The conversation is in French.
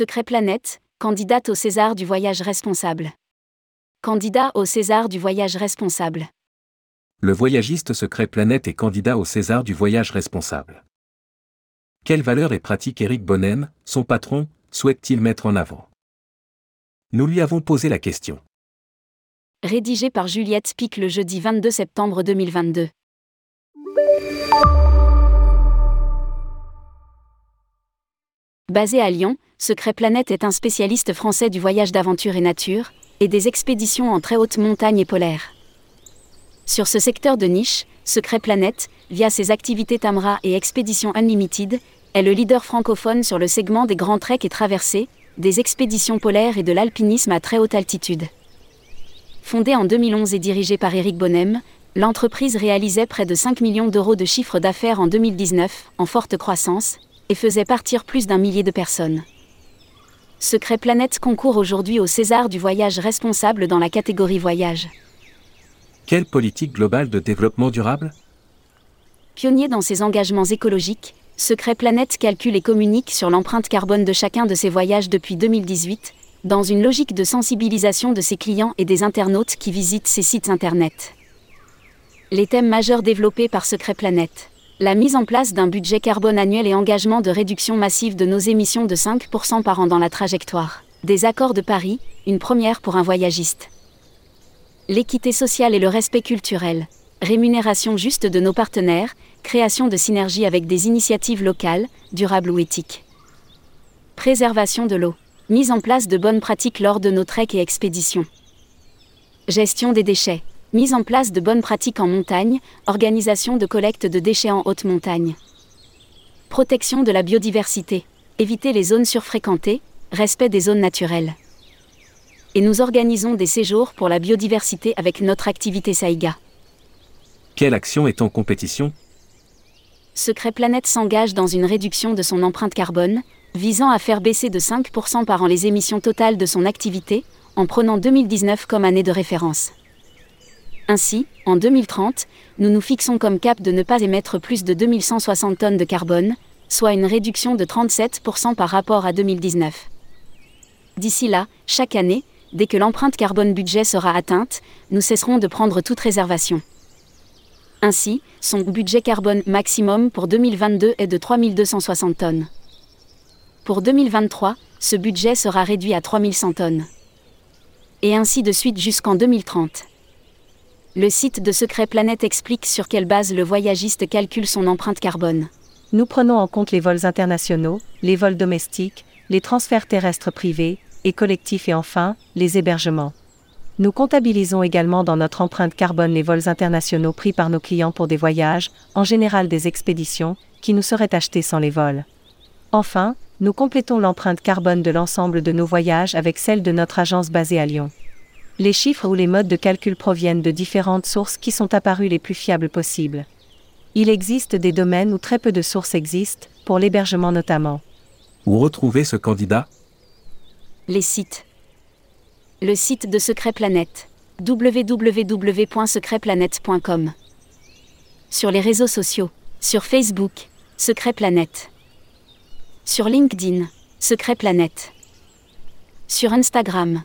Secret Planète, candidate au César du voyage responsable. Candidat au César du voyage responsable. Le voyagiste Secret Planète est candidat au César du voyage responsable. Quelles valeurs et pratiques Eric Bonnem, son patron, souhaite-t-il mettre en avant? Nous lui avons posé la question. Rédigé par Juliette Pic le jeudi 22 septembre 2022. Basé à Lyon, Secret Planète est un spécialiste français du voyage d'aventure et nature, et des expéditions en très haute montagne et polaire. Sur ce secteur de niche, Secret Planète, via ses activités Tamra et Expéditions Unlimited, est le leader francophone sur le segment des grands treks et traversées, des expéditions polaires et de l'alpinisme à très haute altitude. Fondée en 2011 et dirigée par Eric Bonnem, l'entreprise réalisait près de 5 millions d'euros de chiffre d'affaires en 2019, en forte croissance, et faisait partir plus d'un millier de personnes. Secret Planète concourt aujourd'hui au César du voyage responsable dans la catégorie voyage. Quelle politique globale de développement durable? Pionnier dans ses engagements écologiques, Secret Planète calcule et communique sur l'empreinte carbone de chacun de ses voyages depuis 2018, dans une logique de sensibilisation de ses clients et des internautes qui visitent ses sites internet. Les thèmes majeurs développés par Secret Planète la mise en place d'un budget carbone annuel et engagement de réduction massive de nos émissions de 5% par an dans la trajectoire. Des accords de Paris, une première pour un voyagiste. L'équité sociale et le respect culturel. Rémunération juste de nos partenaires, création de synergies avec des initiatives locales, durables ou éthiques. Préservation de l'eau. Mise en place de bonnes pratiques lors de nos treks et expéditions. Gestion des déchets Mise en place de bonnes pratiques en montagne, organisation de collecte de déchets en haute montagne. Protection de la biodiversité. Éviter les zones surfréquentées, respect des zones naturelles. Et nous organisons des séjours pour la biodiversité avec notre activité Saïga. Quelle action est en compétition? Secret Planète s'engage dans une réduction de son empreinte carbone, visant à faire baisser de 5% par an les émissions totales de son activité, en prenant 2019 comme année de référence. Ainsi, en 2030, nous nous fixons comme cap de ne pas émettre plus de 2160 tonnes de carbone, soit une réduction de 37% par rapport à 2019. D'ici là, chaque année, dès que l'empreinte carbone budget sera atteinte, nous cesserons de prendre toute réservation. Ainsi, son budget carbone maximum pour 2022 est de 3260 tonnes. Pour 2023, ce budget sera réduit à 3100 tonnes. Et ainsi de suite jusqu'en 2030. Le site de Secret Planète explique sur quelle base le voyagiste calcule son empreinte carbone. Nous prenons en compte les vols internationaux, les vols domestiques, les transferts terrestres privés et collectifs et enfin, les hébergements. Nous comptabilisons également dans notre empreinte carbone les vols internationaux pris par nos clients pour des voyages, en général des expéditions, qui nous seraient achetés sans les vols. Enfin, nous complétons l'empreinte carbone de l'ensemble de nos voyages avec celle de notre agence basée à Lyon les chiffres ou les modes de calcul proviennent de différentes sources qui sont apparues les plus fiables possibles. Il existe des domaines où très peu de sources existent, pour l'hébergement notamment. Où retrouver ce candidat? Les sites. Le site de Secret Planète www.secretplanète.com. Sur les réseaux sociaux. Sur Facebook, Secret Planète. Sur LinkedIn, Secret Planète. Sur Instagram,